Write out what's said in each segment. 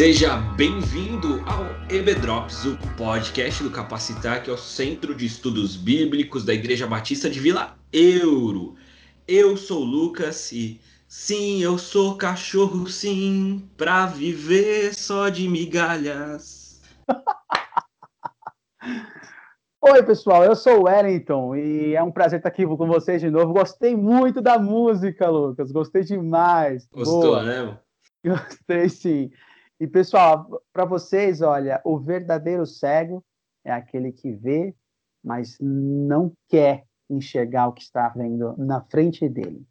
Seja bem-vindo ao EBDrops, o podcast do Capacitar, que é o Centro de Estudos Bíblicos da Igreja Batista de Vila Euro. Eu sou o Lucas e sim, eu sou cachorro sim, pra viver só de migalhas. Oi, pessoal, eu sou o Wellington e é um prazer estar aqui com vocês de novo. Gostei muito da música, Lucas, gostei demais. Gostou, Boa. né? Gostei sim. E pessoal, para vocês, olha, o verdadeiro cego é aquele que vê, mas não quer enxergar o que está vendo na frente dele.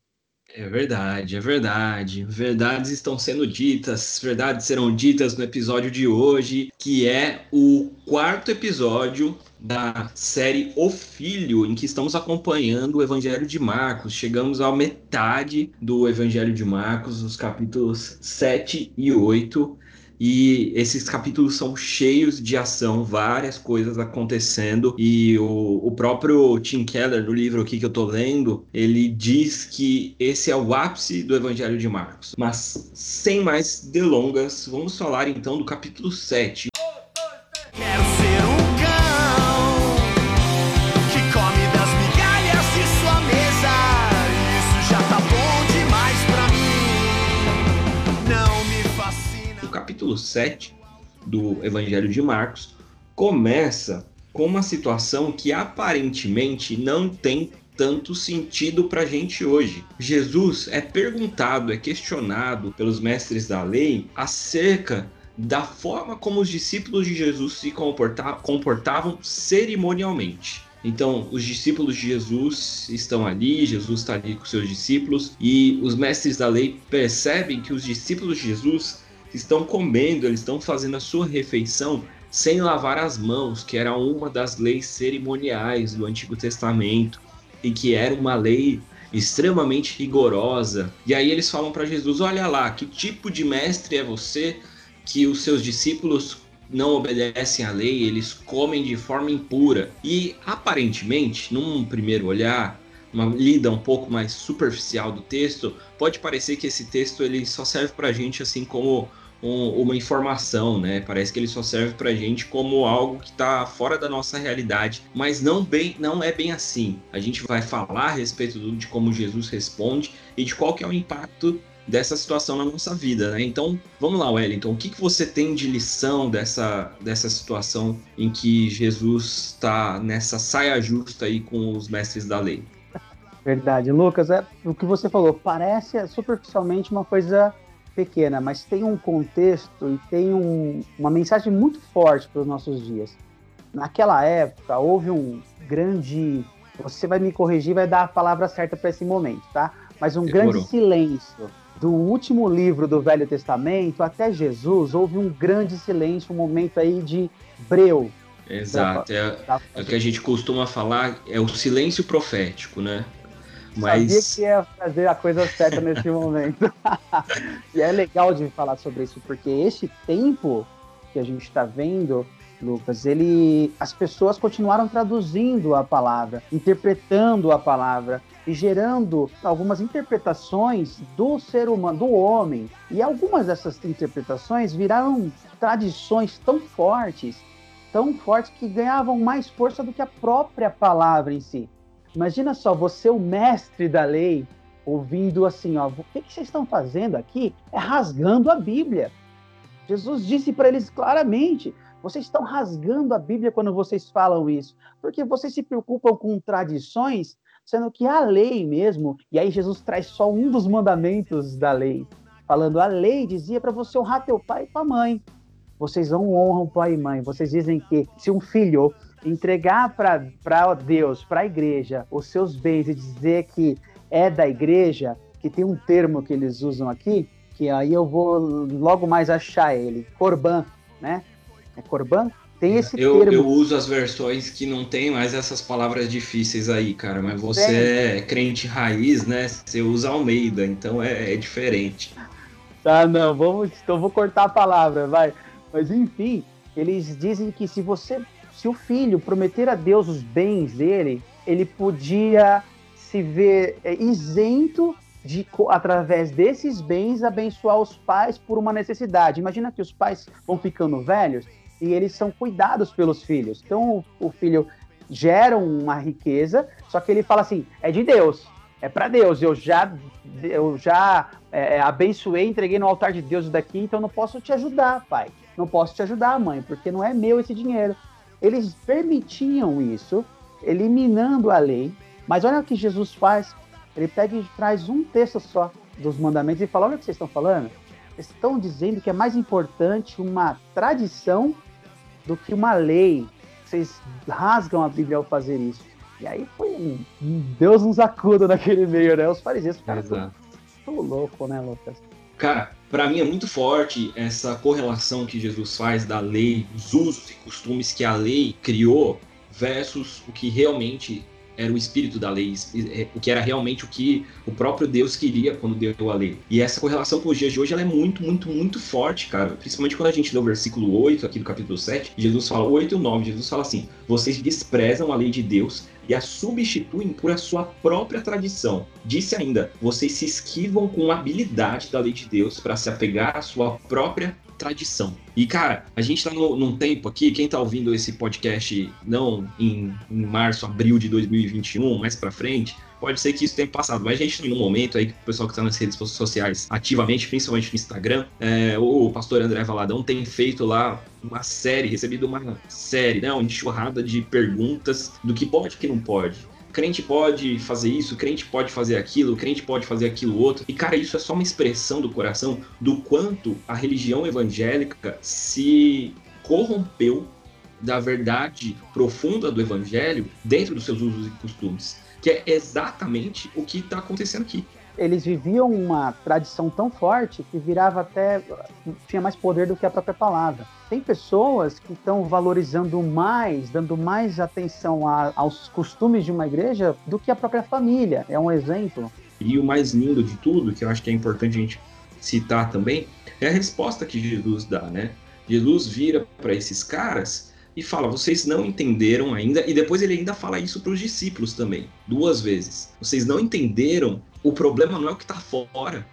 É verdade, é verdade. Verdades estão sendo ditas, verdades serão ditas no episódio de hoje, que é o quarto episódio da série O Filho, em que estamos acompanhando o Evangelho de Marcos. Chegamos à metade do Evangelho de Marcos, os capítulos 7 e 8. E esses capítulos são cheios de ação, várias coisas acontecendo. E o, o próprio Tim Keller, no livro aqui que eu tô lendo, ele diz que esse é o ápice do Evangelho de Marcos. Mas sem mais delongas, vamos falar então do capítulo 7. Capítulo 7 do Evangelho de Marcos começa com uma situação que aparentemente não tem tanto sentido para a gente hoje. Jesus é perguntado, é questionado pelos mestres da lei acerca da forma como os discípulos de Jesus se comportavam cerimonialmente. Então, os discípulos de Jesus estão ali, Jesus está ali com seus discípulos, e os mestres da lei percebem que os discípulos de Jesus estão comendo, eles estão fazendo a sua refeição sem lavar as mãos, que era uma das leis cerimoniais do Antigo Testamento e que era uma lei extremamente rigorosa. E aí eles falam para Jesus: Olha lá, que tipo de mestre é você que os seus discípulos não obedecem à lei, eles comem de forma impura. E aparentemente, num primeiro olhar, uma lida um pouco mais superficial do texto, pode parecer que esse texto ele só serve para gente assim como um, uma informação, né? Parece que ele só serve para gente como algo que está fora da nossa realidade, mas não bem, não é bem assim. A gente vai falar a respeito de como Jesus responde e de qual que é o impacto dessa situação na nossa vida, né? Então, vamos lá, Wellington, o que, que você tem de lição dessa, dessa situação em que Jesus está nessa saia justa aí com os mestres da lei? Verdade, Lucas, é o que você falou, parece superficialmente uma coisa pequena, mas tem um contexto e tem um, uma mensagem muito forte para os nossos dias. Naquela época, houve um grande. Você vai me corrigir, vai dar a palavra certa para esse momento, tá? Mas um Demorou. grande silêncio. Do último livro do Velho Testamento até Jesus, houve um grande silêncio, um momento aí de breu. Exato. É, é o que a gente costuma falar, é o silêncio profético, né? Mas... Sabia que ia fazer a coisa certa nesse momento. e é legal de falar sobre isso, porque esse tempo que a gente está vendo, Lucas, ele, as pessoas continuaram traduzindo a palavra, interpretando a palavra e gerando algumas interpretações do ser humano, do homem. E algumas dessas interpretações viraram tradições tão fortes, tão fortes que ganhavam mais força do que a própria palavra em si. Imagina só, você, o mestre da lei, ouvindo assim, ó, o que, que vocês estão fazendo aqui? É rasgando a Bíblia. Jesus disse para eles claramente: vocês estão rasgando a Bíblia quando vocês falam isso, porque vocês se preocupam com tradições, sendo que a lei mesmo, e aí Jesus traz só um dos mandamentos da lei, falando: a lei dizia para você honrar teu pai e tua mãe. Vocês não honram pai e mãe. Vocês dizem que se um filho entregar para Deus, para a igreja, os seus bens e dizer que é da igreja, que tem um termo que eles usam aqui, que aí eu vou logo mais achar ele, Corban, né? É Corban? Tem esse eu, termo. Eu uso as versões que não tem mais essas palavras difíceis aí, cara, mas você tem. é crente raiz, né? Você usa Almeida, então é, é diferente. Tá, não, vamos, então vou cortar a palavra, vai. Mas enfim, eles dizem que se você se o filho prometer a Deus os bens dele, ele podia se ver é, isento de, através desses bens, abençoar os pais por uma necessidade. Imagina que os pais vão ficando velhos e eles são cuidados pelos filhos. Então, o filho gera uma riqueza, só que ele fala assim: é de Deus, é para Deus. Eu já, eu já é, é, abençoei, entreguei no altar de Deus daqui, então não posso te ajudar, pai. Não posso te ajudar, mãe, porque não é meu esse dinheiro. Eles permitiam isso, eliminando a lei. Mas olha o que Jesus faz ele pega e traz um texto só dos mandamentos e fala: olha o que vocês estão falando. Estão dizendo que é mais importante uma tradição do que uma lei. Vocês rasgam a Bíblia ao fazer isso. E aí foi um, Deus nos acuda naquele meio, né? Os fariseus ficaram tudo louco, né, Lucas? Cara, para mim é muito forte essa correlação que Jesus faz da lei, dos usos e costumes que a lei criou versus o que realmente era o espírito da lei, é, o que era realmente o que o próprio Deus queria quando deu a lei. E essa correlação com os dias de hoje ela é muito, muito, muito forte, cara. Principalmente quando a gente lê o versículo 8 aqui do capítulo 7, Jesus fala, 8 e 9, Jesus fala assim: vocês desprezam a lei de Deus e a substituem por a sua própria tradição. Disse ainda: vocês se esquivam com habilidade da lei de Deus para se apegar à sua própria tradição. E, cara, a gente tá no, num tempo aqui, quem tá ouvindo esse podcast não em, em março, abril de 2021, mais pra frente, pode ser que isso tenha passado, mas a gente tá um momento aí que o pessoal que está nas redes sociais ativamente, principalmente no Instagram, é, o pastor André Valadão tem feito lá uma série, recebido uma série, né, uma enxurrada de perguntas do que pode e que não pode crente pode fazer isso, crente pode fazer aquilo, crente pode fazer aquilo outro. E, cara, isso é só uma expressão do coração do quanto a religião evangélica se corrompeu da verdade profunda do evangelho dentro dos seus usos e costumes. Que é exatamente o que está acontecendo aqui eles viviam uma tradição tão forte que virava até tinha mais poder do que a própria palavra. Tem pessoas que estão valorizando mais, dando mais atenção a, aos costumes de uma igreja do que a própria família. É um exemplo. E o mais lindo de tudo, que eu acho que é importante a gente citar também, é a resposta que Jesus dá, né? Jesus vira para esses caras e fala: vocês não entenderam ainda, e depois ele ainda fala isso para os discípulos também, duas vezes. Vocês não entenderam o problema não é o que está fora.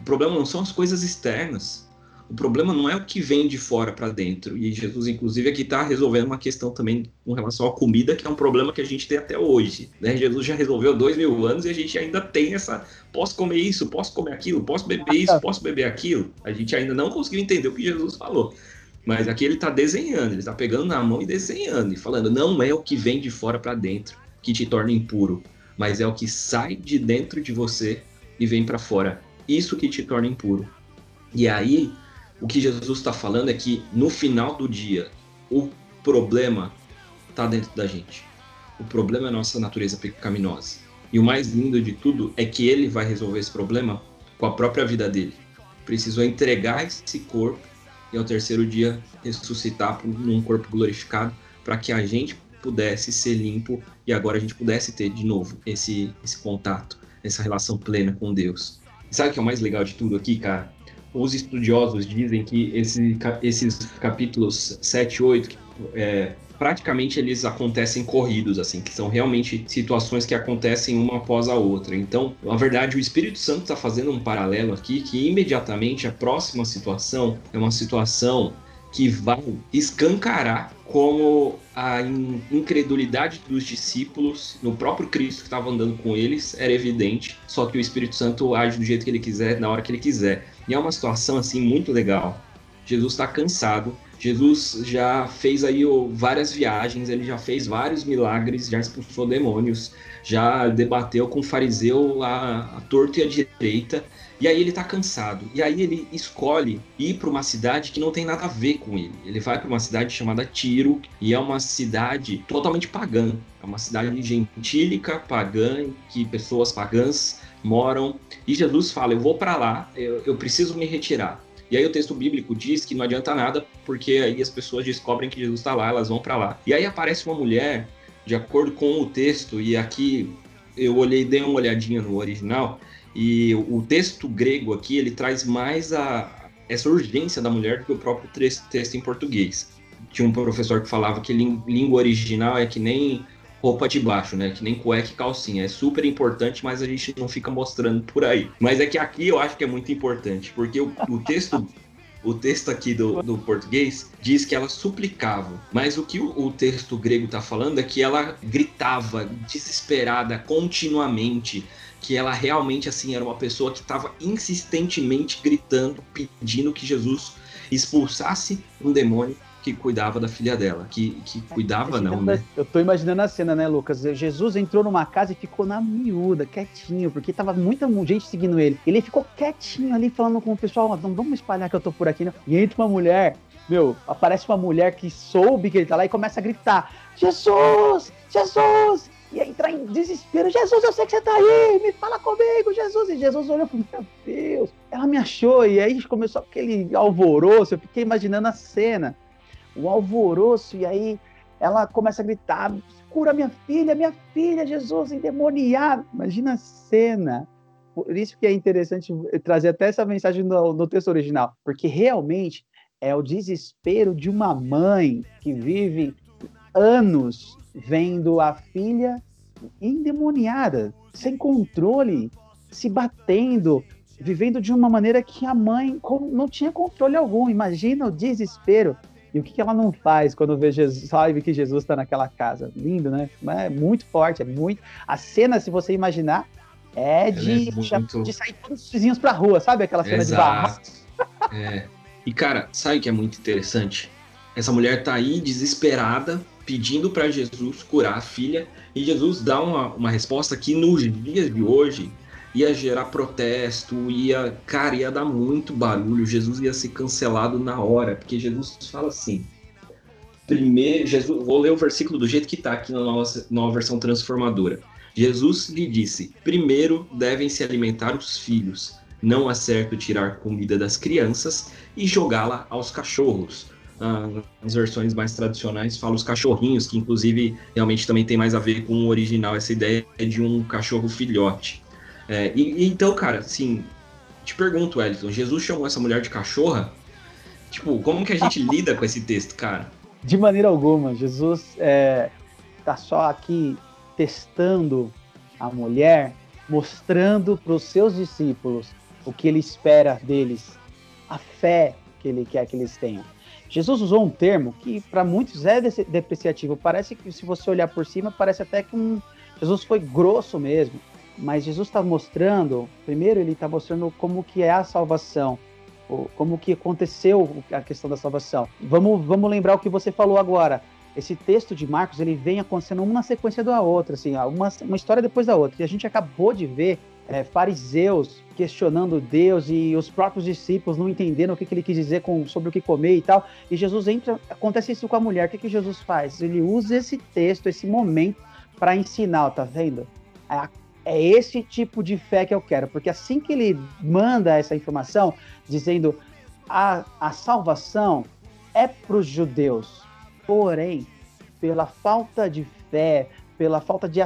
O problema não são as coisas externas. O problema não é o que vem de fora para dentro. E Jesus, inclusive, aqui está resolvendo uma questão também com relação à comida, que é um problema que a gente tem até hoje. Né? Jesus já resolveu dois mil anos e a gente ainda tem essa. Posso comer isso, posso comer aquilo, posso beber isso, posso beber aquilo. A gente ainda não conseguiu entender o que Jesus falou. Mas aqui ele está desenhando, ele está pegando na mão e desenhando, e falando: não é o que vem de fora para dentro que te torna impuro mas é o que sai de dentro de você e vem para fora. Isso que te torna impuro. E aí, o que Jesus está falando é que no final do dia, o problema está dentro da gente. O problema é a nossa natureza pecaminosa. E o mais lindo de tudo é que ele vai resolver esse problema com a própria vida dele. Precisou entregar esse corpo e ao terceiro dia ressuscitar num corpo glorificado para que a gente pudesse ser limpo e agora a gente pudesse ter de novo esse, esse contato, essa relação plena com Deus. E sabe o que é o mais legal de tudo aqui, cara? Os estudiosos dizem que esse, esses capítulos 7 e 8, é, praticamente eles acontecem corridos, assim, que são realmente situações que acontecem uma após a outra. Então, na verdade, o Espírito Santo está fazendo um paralelo aqui que imediatamente a próxima situação é uma situação que vai escancarar como a incredulidade dos discípulos no próprio Cristo que estava andando com eles era evidente, só que o Espírito Santo age do jeito que ele quiser, na hora que ele quiser. E é uma situação assim muito legal. Jesus está cansado, Jesus já fez aí várias viagens, ele já fez vários milagres, já expulsou demônios, já debateu com o fariseu a, a torto e a direita, e aí ele tá cansado. E aí ele escolhe ir para uma cidade que não tem nada a ver com ele. Ele vai para uma cidade chamada Tiro, e é uma cidade totalmente pagã. É uma cidade gentílica, pagã, que pessoas pagãs moram. E Jesus fala: Eu vou para lá, eu, eu preciso me retirar. E aí o texto bíblico diz que não adianta nada, porque aí as pessoas descobrem que Jesus está lá, elas vão para lá. E aí aparece uma mulher, de acordo com o texto, e aqui eu olhei, dei uma olhadinha no original, e o texto grego aqui, ele traz mais a, essa urgência da mulher do que o próprio texto em português. Tinha um professor que falava que língua original é que nem roupa de baixo, né? Que nem cueca e calcinha. É super importante, mas a gente não fica mostrando por aí. Mas é que aqui eu acho que é muito importante, porque o, o texto. O texto aqui do, do, português diz que ela suplicava, mas o que o, o texto grego está falando é que ela gritava desesperada continuamente, que ela realmente assim era uma pessoa que estava insistentemente gritando, pedindo que Jesus expulsasse um demônio que cuidava da filha dela. Que, que cuidava, não, né? Eu tô imaginando a cena, né, Lucas? Jesus entrou numa casa e ficou na miúda, quietinho, porque tava muita gente seguindo ele. Ele ficou quietinho ali, falando com o pessoal: não vamos espalhar que eu tô por aqui, não. E entra uma mulher. Meu, aparece uma mulher que soube que ele tá lá e começa a gritar: Jesus! Jesus! E entrar em desespero. Jesus, eu sei que você tá aí, me fala comigo, Jesus. E Jesus olhou para meu Deus, ela me achou. E aí começou aquele alvoroço. Eu fiquei imaginando a cena um alvoroço, e aí ela começa a gritar: cura minha filha, minha filha, Jesus endemoniado. Imagina a cena. Por isso que é interessante trazer até essa mensagem no, no texto original, porque realmente é o desespero de uma mãe que vive anos vendo a filha endemoniada, sem controle, se batendo, vivendo de uma maneira que a mãe não tinha controle algum. Imagina o desespero. E o que, que ela não faz quando vê Jesus, sabe que Jesus está naquela casa? Lindo, né? É muito forte, é muito. A cena, se você imaginar, é de, é muito... de sair todos os vizinhos pra rua, sabe? Aquela cena Exato. de barra. É. E cara, sabe o que é muito interessante? Essa mulher tá aí desesperada, pedindo para Jesus curar a filha, e Jesus dá uma, uma resposta que nos dias de hoje ia gerar protesto, ia, cara, ia dar muito barulho, Jesus ia ser cancelado na hora, porque Jesus fala assim. Primeiro, Jesus, vou ler o versículo do jeito que está aqui na nossa nova versão transformadora. Jesus lhe disse: Primeiro devem se alimentar os filhos, não é certo tirar comida das crianças e jogá-la aos cachorros. Ah, as versões mais tradicionais falam os cachorrinhos, que inclusive realmente também tem mais a ver com o original, essa ideia de um cachorro filhote. É, e, e, então, cara, assim, te pergunto, Wellington, Jesus chamou essa mulher de cachorra? Tipo, como que a gente lida com esse texto, cara? De maneira alguma. Jesus é, tá só aqui testando a mulher, mostrando para os seus discípulos o que ele espera deles, a fé que ele quer que eles tenham. Jesus usou um termo que para muitos é depreciativo. Parece que se você olhar por cima, parece até que um Jesus foi grosso mesmo mas Jesus está mostrando, primeiro ele está mostrando como que é a salvação, como que aconteceu a questão da salvação. Vamos, vamos lembrar o que você falou agora. Esse texto de Marcos ele vem acontecendo uma sequência da outra, assim, uma, uma história depois da outra. E a gente acabou de ver é, fariseus questionando Deus e os próprios discípulos não entendendo o que, que ele quis dizer com, sobre o que comer e tal. E Jesus entra, acontece isso com a mulher. O que, que Jesus faz? Ele usa esse texto, esse momento, para ensinar, tá vendo? A é esse tipo de fé que eu quero, porque assim que ele manda essa informação, dizendo a, a salvação é para os judeus, porém, pela falta de fé, pela falta de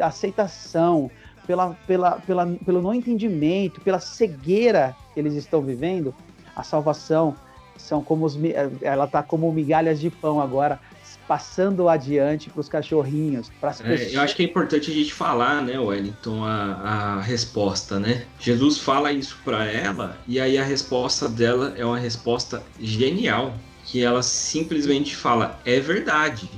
aceitação, pela, pela, pela, pelo não entendimento, pela cegueira que eles estão vivendo, a salvação são como os, ela está como migalhas de pão agora passando adiante para os cachorrinhos, para as é, pessoas. Eu acho que é importante a gente falar, né, Wellington, a, a resposta, né? Jesus fala isso para ela e aí a resposta dela é uma resposta genial, que ela simplesmente fala: é verdade,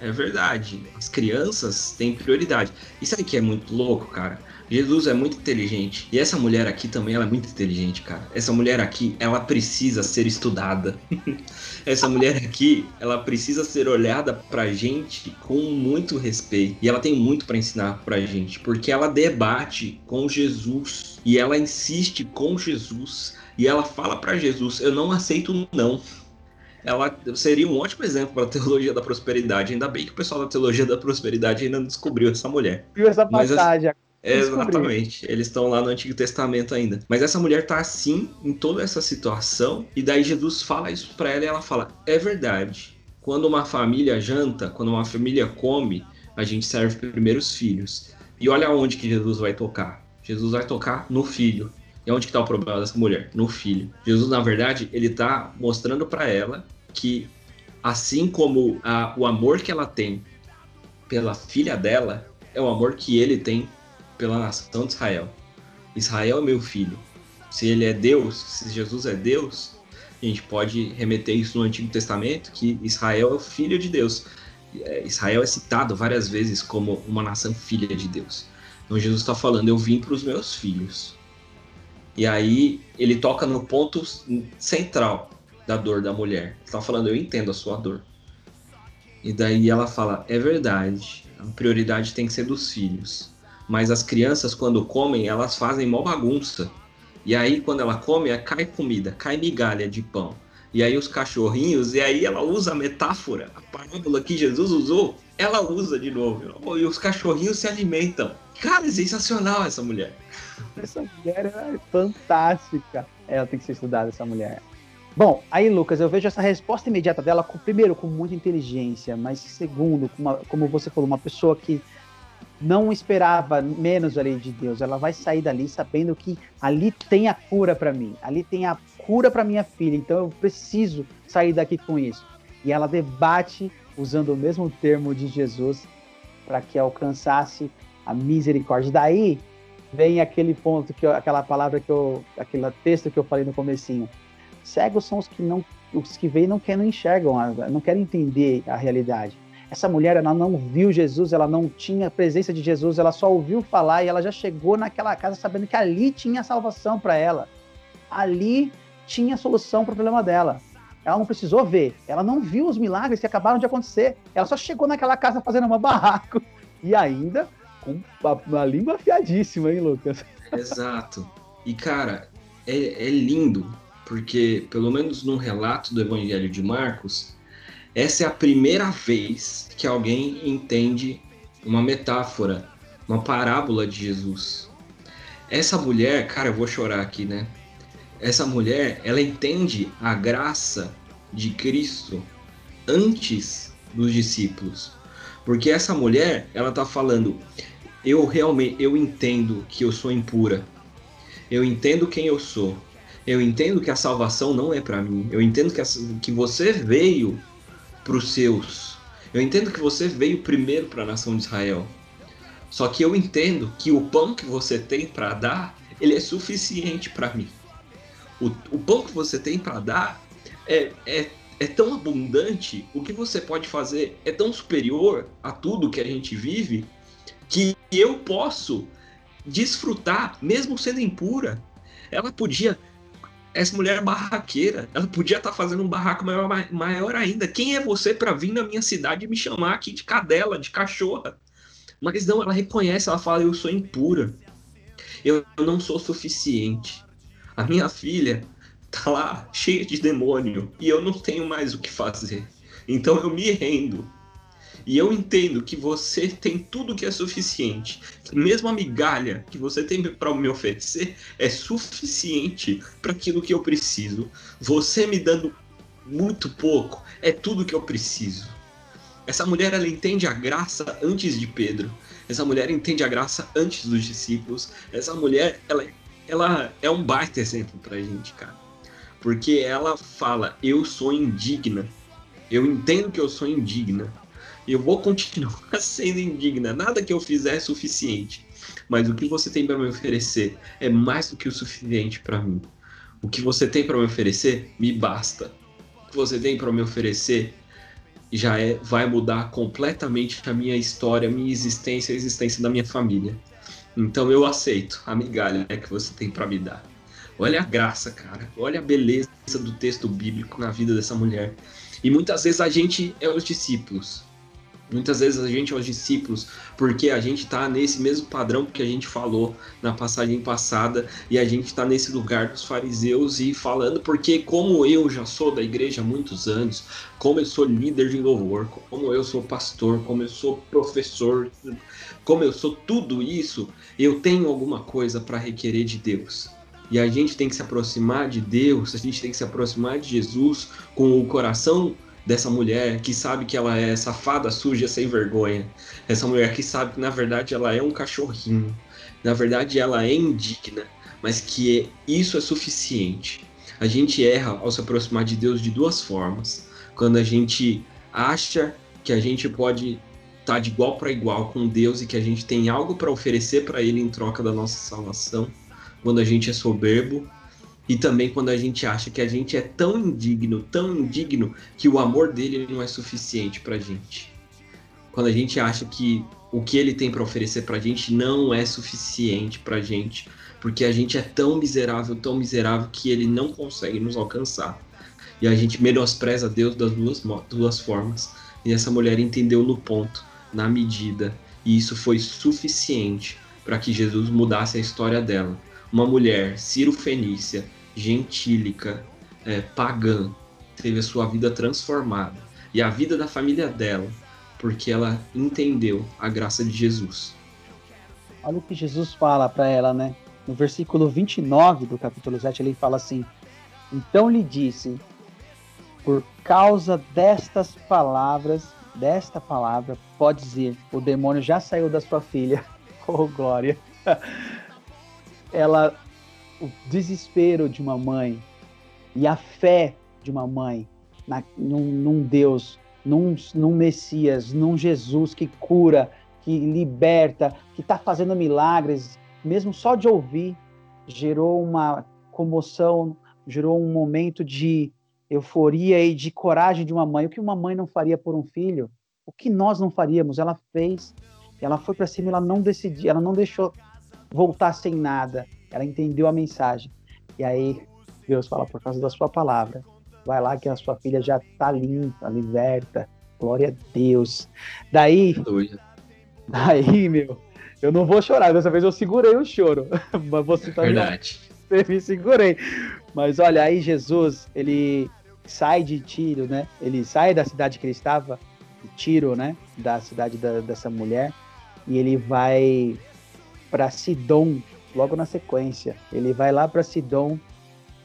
é verdade. As crianças têm prioridade. E sabe o que é muito louco, cara? Jesus é muito inteligente. E essa mulher aqui também, ela é muito inteligente, cara. Essa mulher aqui, ela precisa ser estudada. essa mulher aqui, ela precisa ser olhada pra gente com muito respeito. E ela tem muito para ensinar pra gente, porque ela debate com Jesus e ela insiste com Jesus e ela fala para Jesus: "Eu não aceito não" ela seria um ótimo exemplo para a teologia da prosperidade. Ainda bem que o pessoal da teologia da prosperidade ainda não descobriu essa mulher. Viu essa passagem. É, exatamente. Eles estão lá no Antigo Testamento ainda. Mas essa mulher tá assim em toda essa situação e daí Jesus fala isso para ela e ela fala: "É verdade. Quando uma família janta, quando uma família come, a gente serve primeiro os filhos. E olha onde que Jesus vai tocar. Jesus vai tocar no filho. E onde que tá o problema dessa mulher? No filho. Jesus, na verdade, ele tá mostrando para ela que assim como a, o amor que ela tem pela filha dela é o amor que ele tem pela nação de Israel. Israel é meu filho. Se ele é Deus, se Jesus é Deus, a gente pode remeter isso no Antigo Testamento, que Israel é o filho de Deus. É, Israel é citado várias vezes como uma nação filha de Deus. Então Jesus está falando: Eu vim para os meus filhos. E aí ele toca no ponto central da dor da mulher. Está falando: Eu entendo a sua dor. E daí ela fala: É verdade, a prioridade tem que ser dos filhos. Mas as crianças, quando comem, elas fazem mó bagunça. E aí, quando ela come, cai comida, cai migalha de pão. E aí, os cachorrinhos, e aí ela usa a metáfora, a parábola que Jesus usou, ela usa de novo. E os cachorrinhos se alimentam. Cara, é sensacional essa mulher. Essa mulher é fantástica. Ela tem que ser estudada, essa mulher. Bom, aí, Lucas, eu vejo essa resposta imediata dela, com, primeiro, com muita inteligência, mas segundo, com uma, como você falou, uma pessoa que não esperava menos ali de Deus. Ela vai sair dali sabendo que ali tem a cura para mim, ali tem a cura para minha filha. Então eu preciso sair daqui com isso. E ela debate usando o mesmo termo de Jesus para que alcançasse a misericórdia. Daí vem aquele ponto que eu, aquela palavra que eu, aquele texto que eu falei no comecinho. Cegos são os que não, os que veem não querem, não enxergam, não querem entender a realidade. Essa mulher, ela não viu Jesus, ela não tinha a presença de Jesus, ela só ouviu falar e ela já chegou naquela casa sabendo que ali tinha salvação para ela. Ali tinha solução para o problema dela. Ela não precisou ver, ela não viu os milagres que acabaram de acontecer. Ela só chegou naquela casa fazendo uma barraco e ainda com uma língua afiadíssima, hein, Lucas? Exato. E cara, é, é lindo porque pelo menos no relato do Evangelho de Marcos, essa é a primeira vez que alguém entende uma metáfora, uma parábola de Jesus. Essa mulher, cara, eu vou chorar aqui, né? Essa mulher, ela entende a graça de Cristo antes dos discípulos. Porque essa mulher, ela tá falando, eu realmente eu entendo que eu sou impura. Eu entendo quem eu sou. Eu entendo que a salvação não é para mim. Eu entendo que, a, que você veio para os seus. Eu entendo que você veio primeiro para a nação de Israel. Só que eu entendo que o pão que você tem para dar, ele é suficiente para mim. O, o pão que você tem para dar é, é, é tão abundante, o que você pode fazer é tão superior a tudo que a gente vive, que eu posso desfrutar, mesmo sendo impura. Ela podia essa mulher é barraqueira. Ela podia estar tá fazendo um barraco maior, maior ainda. Quem é você para vir na minha cidade e me chamar aqui de cadela, de cachorra? Mas não, ela reconhece, ela fala: Eu sou impura. Eu não sou suficiente. A minha filha tá lá cheia de demônio e eu não tenho mais o que fazer. Então eu me rendo. E eu entendo que você tem tudo que é suficiente. Mesmo a migalha que você tem para me oferecer é suficiente para aquilo que eu preciso. Você me dando muito pouco é tudo que eu preciso. Essa mulher ela entende a graça antes de Pedro. Essa mulher entende a graça antes dos discípulos. Essa mulher ela, ela é um baita exemplo pra gente, cara. Porque ela fala: "Eu sou indigna. Eu entendo que eu sou indigna, eu vou continuar sendo indigna. Nada que eu fizer é suficiente. Mas o que você tem para me oferecer é mais do que o suficiente para mim. O que você tem para me oferecer me basta. O que você tem para me oferecer já é, vai mudar completamente a minha história, a minha existência, a existência da minha família. Então eu aceito a migalha que você tem para me dar. Olha a graça, cara. Olha a beleza do texto bíblico na vida dessa mulher. E muitas vezes a gente é os discípulos. Muitas vezes a gente é os discípulos porque a gente está nesse mesmo padrão que a gente falou na passagem passada e a gente está nesse lugar dos fariseus e falando porque como eu já sou da igreja há muitos anos, como eu sou líder de louvor, como eu sou pastor, como eu sou professor, como eu sou tudo isso, eu tenho alguma coisa para requerer de Deus. E a gente tem que se aproximar de Deus, a gente tem que se aproximar de Jesus com o coração dessa mulher que sabe que ela é safada, suja, sem vergonha. Essa mulher que sabe que na verdade ela é um cachorrinho. Na verdade ela é indigna, mas que é, isso é suficiente. A gente erra ao se aproximar de Deus de duas formas. Quando a gente acha que a gente pode estar tá de igual para igual com Deus e que a gente tem algo para oferecer para Ele em troca da nossa salvação, quando a gente é soberbo e também quando a gente acha que a gente é tão indigno, tão indigno que o amor dele não é suficiente para gente. Quando a gente acha que o que ele tem para oferecer para a gente não é suficiente para a gente, porque a gente é tão miserável, tão miserável que ele não consegue nos alcançar. E a gente menospreza Deus das duas, duas formas. E essa mulher entendeu no ponto, na medida, e isso foi suficiente para que Jesus mudasse a história dela. Uma mulher ciro-fenícia, gentílica, é, pagã, teve a sua vida transformada e a vida da família dela porque ela entendeu a graça de Jesus. Olha o que Jesus fala para ela, né? No versículo 29 do capítulo 7, ele fala assim: Então lhe disse, por causa destas palavras, desta palavra, pode dizer, o demônio já saiu da sua filha. oh, glória! Ela, o desespero de uma mãe e a fé de uma mãe na, num, num Deus num, num Messias, num Jesus que cura, que liberta, que está fazendo milagres, mesmo só de ouvir, gerou uma comoção, gerou um momento de euforia e de coragem de uma mãe. O que uma mãe não faria por um filho? O que nós não faríamos? Ela fez. Ela foi para cima, ela não decidiu, ela não deixou voltar sem nada. Ela entendeu a mensagem. E aí Deus fala por causa da sua palavra, vai lá que a sua filha já tá limpa, liberta. Glória a Deus. Daí, daí, meu, eu não vou chorar. Dessa vez eu segurei o choro. Mas você tá Verdade. Eu me segurei. Mas olha, aí Jesus, ele sai de Tiro, né? Ele sai da cidade que ele estava, Tiro, né? Da cidade da, dessa mulher, e ele vai para Sidom, logo na sequência. Ele vai lá para Sidom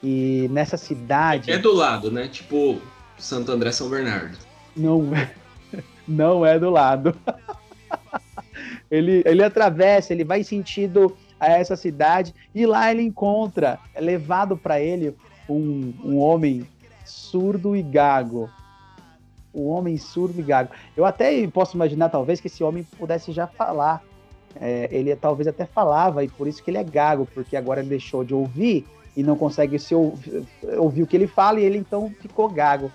e nessa cidade. É do lado, né? Tipo Santo André São Bernardo. Não, não é do lado. ele, ele atravessa, ele vai sentido a essa cidade e lá ele encontra, é levado para ele um, um homem surdo e gago. Um homem surdo e gago. Eu até posso imaginar, talvez, que esse homem pudesse já falar. É, ele talvez até falava, e por isso que ele é gago, porque agora ele deixou de ouvir e não consegue se ouvir, ouvir o que ele fala e ele então ficou gago.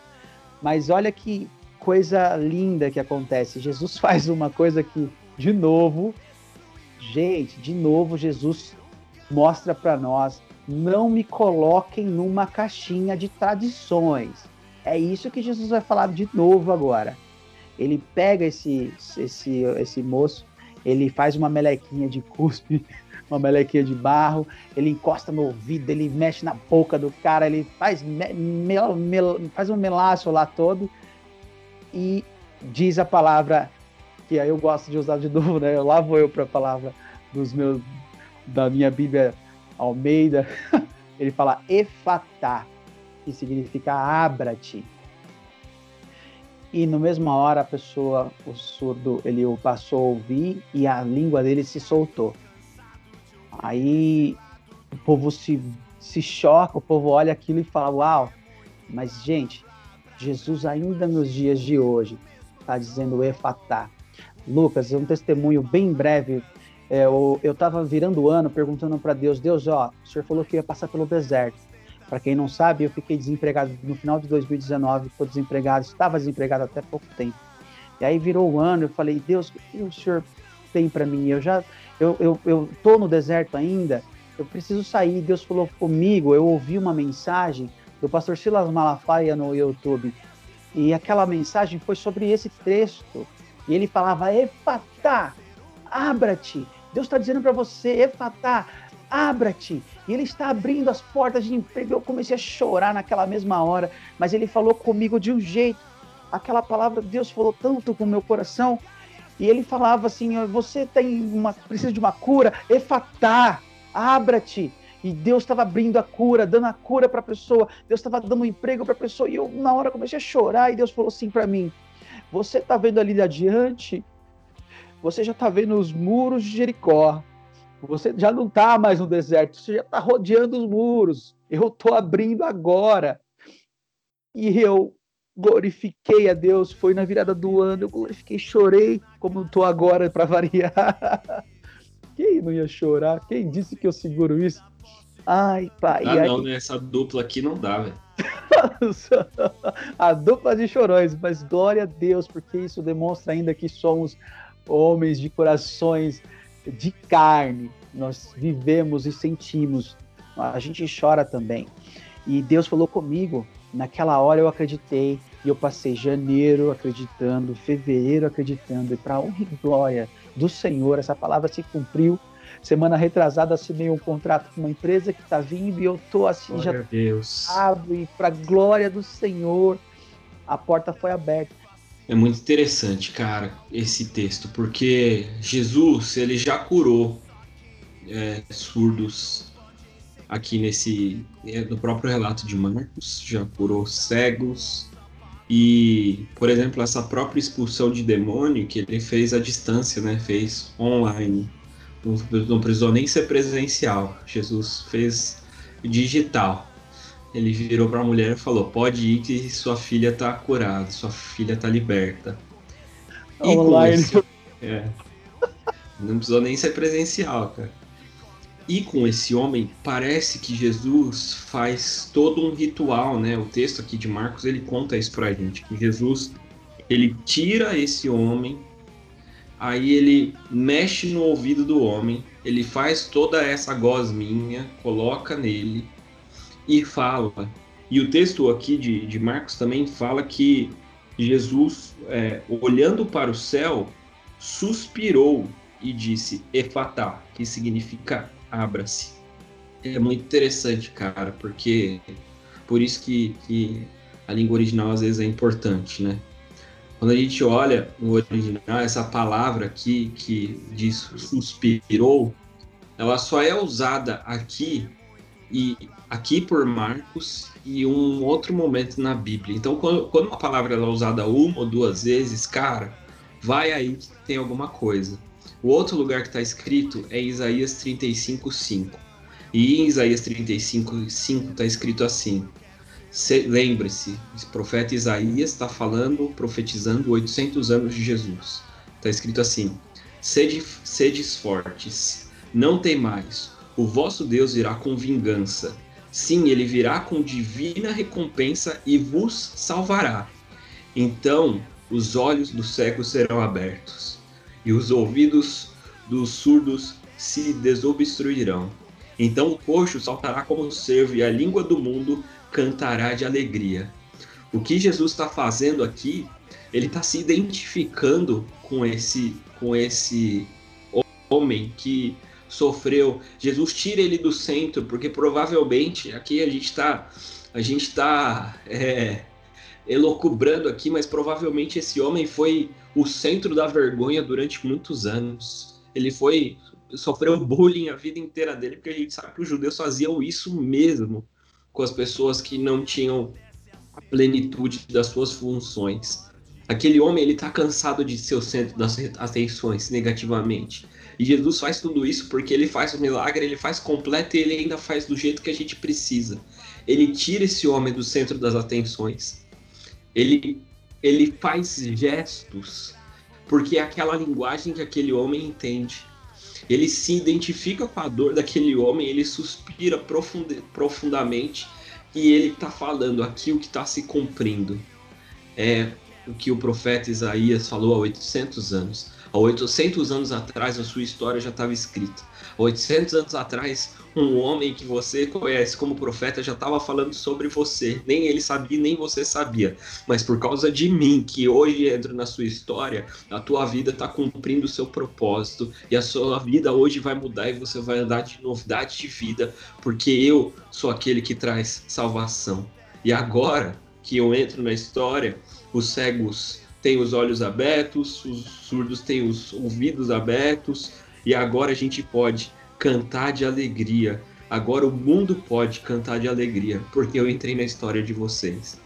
Mas olha que coisa linda que acontece. Jesus faz uma coisa que, de novo, gente, de novo, Jesus mostra para nós: não me coloquem numa caixinha de tradições. É isso que Jesus vai falar de novo agora. Ele pega esse, esse, esse moço, ele faz uma melequinha de cuspe uma melequinha de barro, ele encosta no ouvido, ele mexe na boca do cara, ele faz, me, me, faz um melaço lá todo e diz a palavra que aí eu gosto de usar de novo, né? Lá vou eu para a palavra dos meus da minha Bíblia Almeida. Ele fala efatá, que significa abra-te. E no mesma hora a pessoa, o surdo, ele passou a ouvir e a língua dele se soltou. Aí o povo se, se choca, o povo olha aquilo e fala: Uau, mas gente, Jesus ainda nos dias de hoje está dizendo efatá. Lucas, um testemunho bem breve. É, eu estava virando o ano perguntando para Deus: Deus, ó, o senhor falou que ia passar pelo deserto. Para quem não sabe, eu fiquei desempregado no final de 2019, estou desempregado, estava desempregado até pouco tempo. E aí virou o ano, eu falei: Deus, o que o senhor tem para mim? Eu já eu, eu, eu tô no deserto ainda, eu preciso sair. Deus falou comigo, eu ouvi uma mensagem do pastor Silas Malafaia no YouTube. E aquela mensagem foi sobre esse texto. E ele falava: Efatá, abra-te. Deus está dizendo para você: Efatá, abra-te. E ele está abrindo as portas de emprego. Eu comecei a chorar naquela mesma hora, mas ele falou comigo de um jeito. Aquela palavra, Deus falou tanto com o meu coração e ele falava assim: você tem uma, precisa de uma cura, efatá, abra-te. E Deus estava abrindo a cura, dando a cura para a pessoa. Deus estava dando um emprego para a pessoa. E eu, na hora, comecei a chorar. E Deus falou assim para mim: Você está vendo ali adiante? Você já está vendo os muros de Jericó. Você já não está mais no deserto. Você já está rodeando os muros. Eu estou abrindo agora. E eu glorifiquei a Deus. Foi na virada do ano, eu glorifiquei, chorei, como estou agora para variar. Quem não ia chorar? Quem disse que eu seguro isso? Ai, pai. Ah, não, né? Essa dupla aqui não dá, velho. a dupla de chorões, mas glória a Deus, porque isso demonstra ainda que somos homens de corações de carne. Nós vivemos e sentimos. A gente chora também. E Deus falou comigo. Naquela hora eu acreditei. E eu passei janeiro acreditando, fevereiro acreditando. E para honra e glória do Senhor, essa palavra se cumpriu. Semana retrasada assinei um contrato com uma empresa que está vindo e eu tô assim glória já Deus. e para glória do Senhor a porta foi aberta. É muito interessante, cara, esse texto, porque Jesus ele já curou é, surdos aqui nesse é, no próprio relato de Marcos, já curou cegos e, por exemplo, essa própria expulsão de demônio que ele fez à distância, né? Fez online. Não, não precisou nem ser presencial. Jesus fez digital. Ele virou para a mulher e falou: Pode ir que sua filha está curada, sua filha está liberta. Online. Esse, é, não precisou nem ser presencial, cara. E com esse homem, parece que Jesus faz todo um ritual, né? O texto aqui de Marcos, ele conta isso pra gente, que Jesus, ele tira esse homem, aí ele mexe no ouvido do homem, ele faz toda essa gosminha, coloca nele, e fala. E o texto aqui de, de Marcos também fala que Jesus, é, olhando para o céu, suspirou e disse Efatá, que significa abra-se. É muito interessante, cara, porque por isso que, que a língua original às vezes é importante, né? Quando a gente olha no original, essa palavra aqui que diz suspirou, ela só é usada aqui e aqui por Marcos e um outro momento na Bíblia. Então, quando, uma palavra é usada uma ou duas vezes, cara, vai aí que tem alguma coisa. O outro lugar que está escrito é Isaías 35, 5. E em Isaías 35, 5 está escrito assim: Lembre-se, o profeta Isaías está falando, profetizando 800 anos de Jesus. Está escrito assim: Sede, sedes fortes, não temais, o vosso Deus virá com vingança Sim, ele virá com divina recompensa e vos salvará. Então os olhos dos cegos serão abertos, e os ouvidos dos surdos se desobstruirão. Então o coxo saltará como servo, e a língua do mundo cantará de alegria. O que Jesus está fazendo aqui, ele está se identificando com esse, com esse homem que sofreu. Jesus tira ele do centro, porque provavelmente aqui a gente está a gente está é, elocubrando aqui, mas provavelmente esse homem foi o centro da vergonha durante muitos anos. Ele foi sofreu bullying a vida inteira dele, porque a gente sabe que os judeus faziam isso mesmo com as pessoas que não tinham a plenitude das suas funções. Aquele homem ele está cansado de ser o centro das atenções negativamente. E Jesus faz tudo isso porque ele faz o milagre, ele faz completo e ele ainda faz do jeito que a gente precisa. Ele tira esse homem do centro das atenções. Ele, ele faz gestos porque é aquela linguagem que aquele homem entende. Ele se identifica com a dor daquele homem, ele suspira profund, profundamente e ele está falando aqui o que está se cumprindo. É o que o profeta Isaías falou há 800 anos. Há 800 anos atrás, a sua história já estava escrita. Há 800 anos atrás, um homem que você conhece como profeta já estava falando sobre você. Nem ele sabia, nem você sabia. Mas por causa de mim, que hoje entro na sua história, a tua vida está cumprindo o seu propósito. E a sua vida hoje vai mudar e você vai andar de novidade de vida. Porque eu sou aquele que traz salvação. E agora que eu entro na história, os cegos tem os olhos abertos, os surdos têm os ouvidos abertos, e agora a gente pode cantar de alegria. Agora o mundo pode cantar de alegria, porque eu entrei na história de vocês.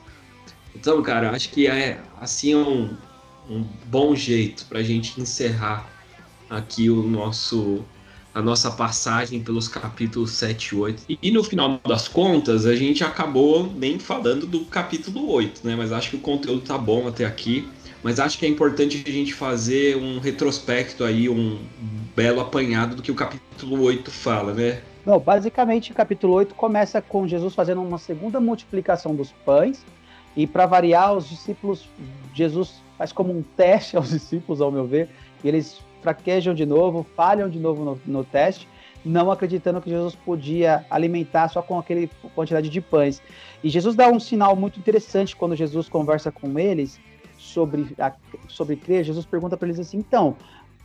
Então, cara, acho que é assim é um, um bom jeito para a gente encerrar aqui o nosso a nossa passagem pelos capítulos 7 e 8. E, e, no final das contas, a gente acabou nem falando do capítulo 8, né? Mas acho que o conteúdo tá bom até aqui. Mas acho que é importante a gente fazer um retrospecto aí, um belo apanhado do que o capítulo 8 fala, né? Não, basicamente o capítulo 8 começa com Jesus fazendo uma segunda multiplicação dos pães. E para variar, os discípulos, Jesus faz como um teste aos discípulos, ao meu ver, e eles fraquejam de novo, falham de novo no, no teste, não acreditando que Jesus podia alimentar só com aquele quantidade de pães. E Jesus dá um sinal muito interessante quando Jesus conversa com eles sobre, a, sobre crer. Jesus pergunta para eles assim: então,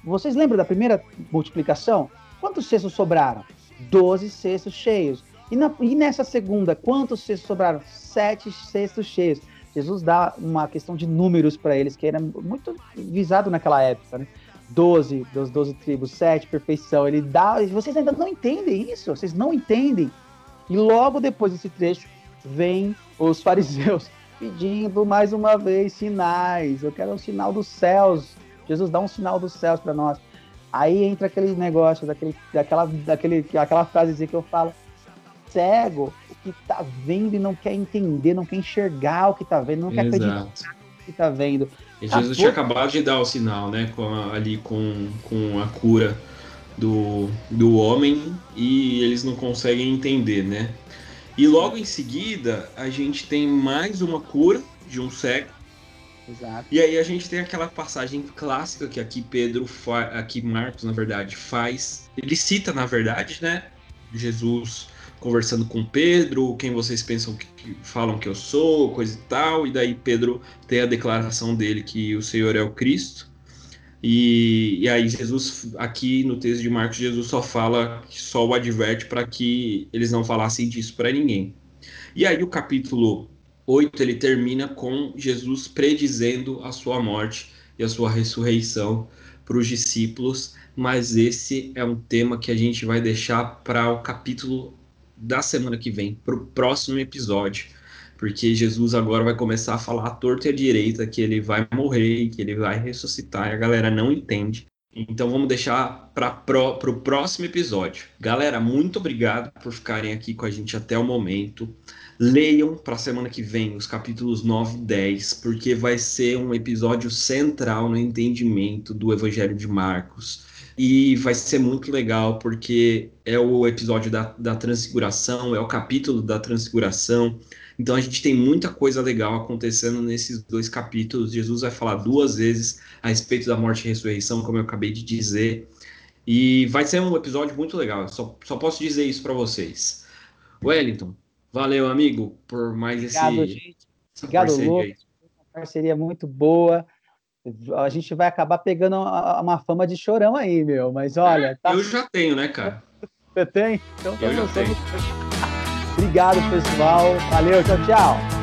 vocês lembram da primeira multiplicação? Quantos cestos sobraram? Doze cestos cheios. E, na, e nessa segunda, quantos cestos sobraram? Sete cestos cheios. Jesus dá uma questão de números para eles, que era muito visado naquela época, né? 12 das 12 tribos, 7, perfeição. Ele dá. Vocês ainda não entendem isso, vocês não entendem. E logo depois desse trecho, vem os fariseus pedindo mais uma vez sinais. Eu quero um sinal dos céus. Jesus dá um sinal dos céus para nós. Aí entra aquele negócio, daquele, daquela, daquele, aquela frase que eu falo: cego, o que tá vendo e não quer entender, não quer enxergar o que tá vendo, não quer Exato. acreditar no que tá vendo. E Jesus tinha acabado de dar o sinal, né? Com a, ali com, com a cura do, do homem e eles não conseguem entender, né? E logo em seguida a gente tem mais uma cura de um cego. Exato. E aí a gente tem aquela passagem clássica que aqui Pedro faz, aqui Marcos na verdade faz. Ele cita na verdade, né? Jesus conversando com Pedro, quem vocês pensam que, que, falam que eu sou, coisa e tal, e daí Pedro tem a declaração dele que o Senhor é o Cristo. E, e aí Jesus, aqui no texto de Marcos, Jesus só fala, só o adverte para que eles não falassem disso para ninguém. E aí o capítulo 8, ele termina com Jesus predizendo a sua morte e a sua ressurreição para os discípulos, mas esse é um tema que a gente vai deixar para o capítulo da semana que vem, para o próximo episódio. Porque Jesus agora vai começar a falar à torta e à direita que ele vai morrer, que ele vai ressuscitar, e a galera não entende. Então vamos deixar para o próximo episódio. Galera, muito obrigado por ficarem aqui com a gente até o momento. Leiam para a semana que vem os capítulos 9 e 10, porque vai ser um episódio central no entendimento do Evangelho de Marcos e vai ser muito legal porque é o episódio da, da transfiguração, é o capítulo da transfiguração. Então a gente tem muita coisa legal acontecendo nesses dois capítulos. Jesus vai falar duas vezes a respeito da morte e ressurreição, como eu acabei de dizer. E vai ser um episódio muito legal. Só, só posso dizer isso para vocês. Wellington, valeu, amigo, por mais Obrigado, esse. Gente. Obrigado, Lucas. Uma parceria muito boa a gente vai acabar pegando uma fama de chorão aí, meu. Mas olha. Tá... Eu já tenho, né, cara? Você tem? Então, eu já tenho. Obrigado, pessoal. Valeu, tchau, tchau.